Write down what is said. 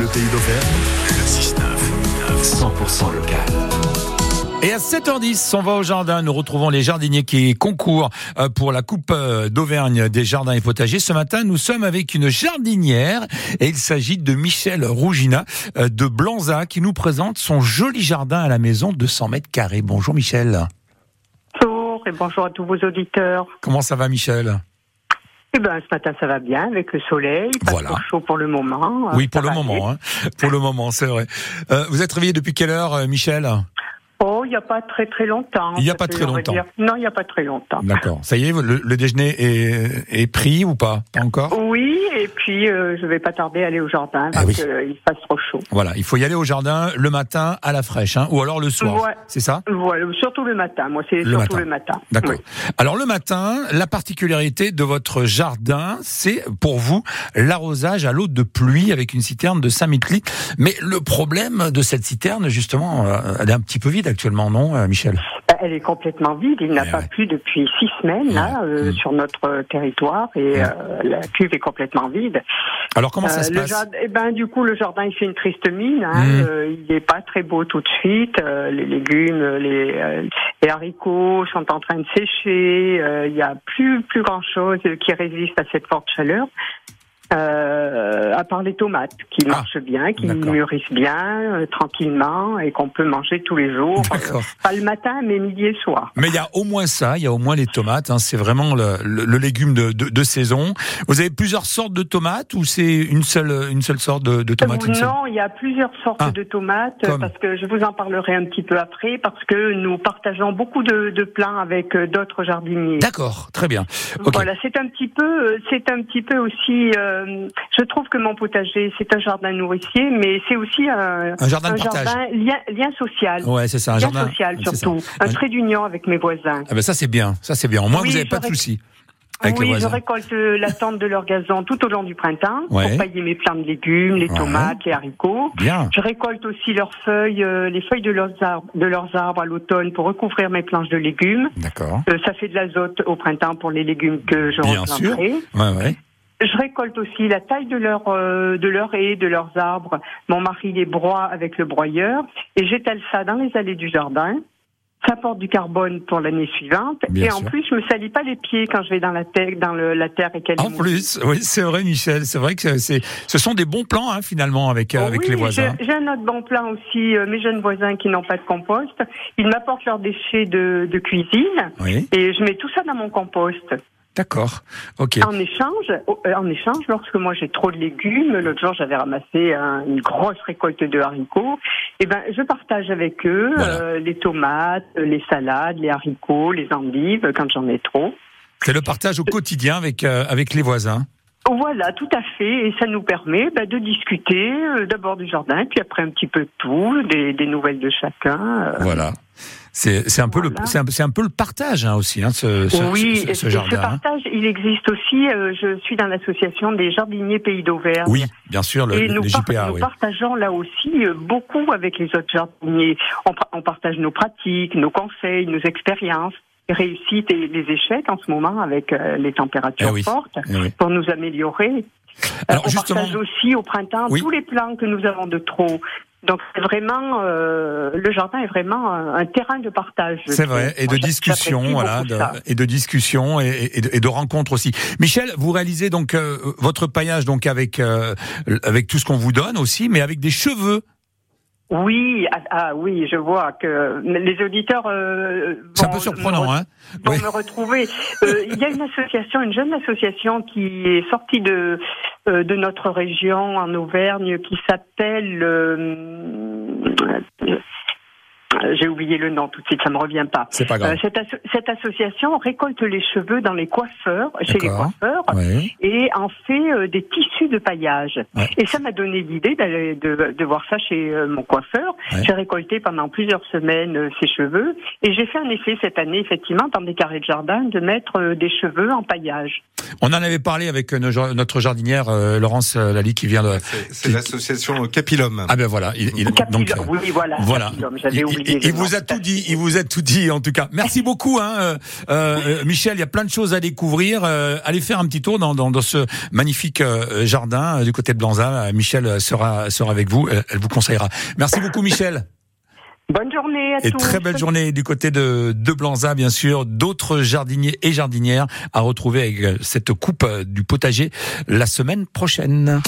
Bleu Pays d'Auvergne, le 6-9, 100% local. Et à 7h10, on va au jardin. Nous retrouvons les jardiniers qui concourent euh, pour la Coupe euh, d'Auvergne des jardins et potagers. Ce matin, nous sommes avec une jardinière et il s'agit de Michel Rougina euh, de Blanza qui nous présente son joli jardin à la maison de 100 mètres carrés. Bonjour Michel. Bonjour et bonjour à tous vos auditeurs. Comment ça va Michel? Eh ben, ce matin, ça va bien avec le soleil, pas Voilà. trop chaud pour le moment. Oui, Ça pour le moment. Hein. Pour le moment, c'est vrai. Euh, vous êtes réveillé depuis quelle heure, euh, Michel? Oh, il n'y a pas très très longtemps. Il y a pas très longtemps. dire. Non, il n'y a pas très longtemps. D'accord. Ça y est, le, le déjeuner est, est pris ou pas? Pas encore? Oui, et puis euh, je vais pas tarder à aller au jardin Ah parce oui. qu'il fasse trop chaud. Voilà, il faut y aller au jardin le matin à la fraîche, hein, ou alors le soir. Ouais. C'est ça? Voilà, surtout le matin. Moi, c'est surtout matin. le matin. D'accord. Oui. Alors le matin, la particularité de votre jardin, c'est pour vous l'arrosage à l'eau de pluie avec une citerne de 5000 litres. Mais le problème de cette citerne, justement, euh, elle est un petit peu vide actuellement, non, euh, Michel? Elle est complètement vide. Il n'a Eh pas ouais. plu depuis six semaines là, euh, Mm. sur notre euh, territoire et euh, la cuve est complètement vide. Alors comment ça Euh, se passe eh ben, du coup, le jardin, il fait une triste mine. Hein, Mm. euh, il n'est pas très beau tout de suite. les légumes, les, euh, les haricots sont en train de sécher. Il y a plus plus grand chose qui résiste à cette forte chaleur. Euh, à part les tomates qui Ah, marchent bien, qui mûrissent bien, euh, tranquillement, et qu'on peut manger tous les jours. Euh, pas le matin, mais midi et soir. Mais il y a au moins ça, il y a au moins les tomates. Hein, c'est vraiment le, le- le légume de, de, de saison. Vous avez plusieurs sortes de tomates ou c'est une seule une seule sorte de, de tomates seule? Non, il y a plusieurs sortes Ah. de tomates Comme? parce que je vous en parlerai un petit peu après parce que nous partageons beaucoup de, de plants avec euh, d'autres jardiniers. D'accord, très bien. Ok. Voilà, c'est un petit peu, euh, c'est un petit peu aussi. euh, je trouve que mon potager, c'est un jardin nourricier, mais c'est aussi un, Un jardin de partage. jardin lien, lien social, Ouais, c'est ça, un lien jardin social surtout, un Un- trait d'union avec mes voisins. Ah ben ça c'est bien, ça c'est bien. Au moins Oui, vous n'avez pas de soucis avec oui, je récolte la tente de leur gazon tout au long du printemps Ouais. pour pailler mes plants de légumes, les Ouais. tomates, les haricots. Bien. Je récolte aussi leurs feuilles, euh, les feuilles de leurs arbres, de leurs arbres à l'automne pour recouvrir mes planches de légumes. D'accord. Euh, ça fait de l'azote au printemps pour les légumes que je Bien sûr. replanterai. Ouais, ouais. Je récolte aussi la taille de leur euh, de leurs haies, de leurs arbres. Mon mari les broie avec le broyeur et j'étale ça dans les allées du jardin. Ça apporte du carbone pour l'année suivante Bien et en plus je me salis pas les pieds quand je vais dans la terre dans le, la terre et qu'elle En plus, oui, c'est vrai, Michel. C'est vrai que c'est, ce sont des bons plans hein, finalement avec euh, avec oui, les voisins. J'ai j'ai un autre bon plan aussi. euh, mes jeunes voisins qui n'ont pas de compost, ils m'apportent leurs déchets de, de cuisine Oui, et je mets tout ça dans mon compost. D'accord. Ok. En échange, euh, en échange, lorsque moi j'ai trop de légumes, l'autre jour j'avais ramassé un- une grosse récolte de haricots, et ben je partage avec eux Voilà. euh, les tomates, les salades, les haricots, les endives quand j'en ai trop. C'est le partage au quotidien avec euh, avec les voisins. Voilà, tout à fait, et ça nous permet ben, de discuter euh, d'abord du jardin, puis après un petit peu de tout, des, des nouvelles de chacun. euh. Voilà. C'est un peu le Voilà. c'est un, c'est un peu le partage hein, aussi hein, ce ce, oui, ce, ce ce jardin. hein. partage, il existe aussi. euh, je suis dans l'association des jardiniers Pays d'Auvergne. Oui, bien sûr le, et le nous, JPA. nous oui. partageons là aussi euh, beaucoup avec les autres jardiniers. On, par- on partage nos pratiques, nos conseils, nos expériences, réussites et les échecs en ce moment avec euh, les températures Eh oui. fortes Eh oui. pour nous améliorer. Alors, on justement- partage aussi au printemps Oui. tous les plans que nous avons de trop. Donc vraiment euh, le jardin est vraiment un, un terrain de partage. C'est vrai, et de discussion, voilà, de- et de discussion et, de, et de rencontres aussi. Michel, vous réalisez donc euh, votre paillage donc avec euh, avec tout ce qu'on vous donne aussi, mais avec des cheveux. Oui, ah, ah oui, je vois que les auditeurs. euh, C'est un vont peu surprenant, hein Vont Oui. me retrouver. Euh, il y a une association, une jeune association qui est sortie de euh, de notre région en Auvergne, qui s'appelle. euh, euh, j'ai oublié le nom tout de suite, ça me revient pas. C'est pas grave. Cette, asso- cette association récolte les cheveux dans les coiffeurs, chez les D'accord. Et en fait euh, des tissus de paillage. Ouais. Et ça m'a donné l'idée d'aller de, de voir ça chez euh, mon coiffeur. Ouais. J'ai récolté pendant plusieurs semaines euh, ses cheveux et j'ai fait un essai cette année effectivement dans des carrés de jardin de mettre euh, des cheveux en paillage. On en avait parlé avec notre jardinière euh, Laurence Lally qui vient de. C'est l'association Capilum. Ah ben voilà, il, il- Capilum, donc euh, oui voilà. voilà. Capilum, Il- oublié il, vous a tout dit, il vous a tout dit en tout cas. Merci beaucoup, hein, euh, euh, Michel. Il y a plein de choses à découvrir. Euh, allez faire un petit tour dans, dans, dans ce magnifique jardin du côté de Blanza. Michel sera sera avec vous. Elle, vous conseillera. Merci beaucoup, Michel. Bonne journée à et très belle journée du côté de, de Blanza, bien sûr. D'autres jardiniers et jardinières à retrouver avec cette coupe du potager la semaine prochaine.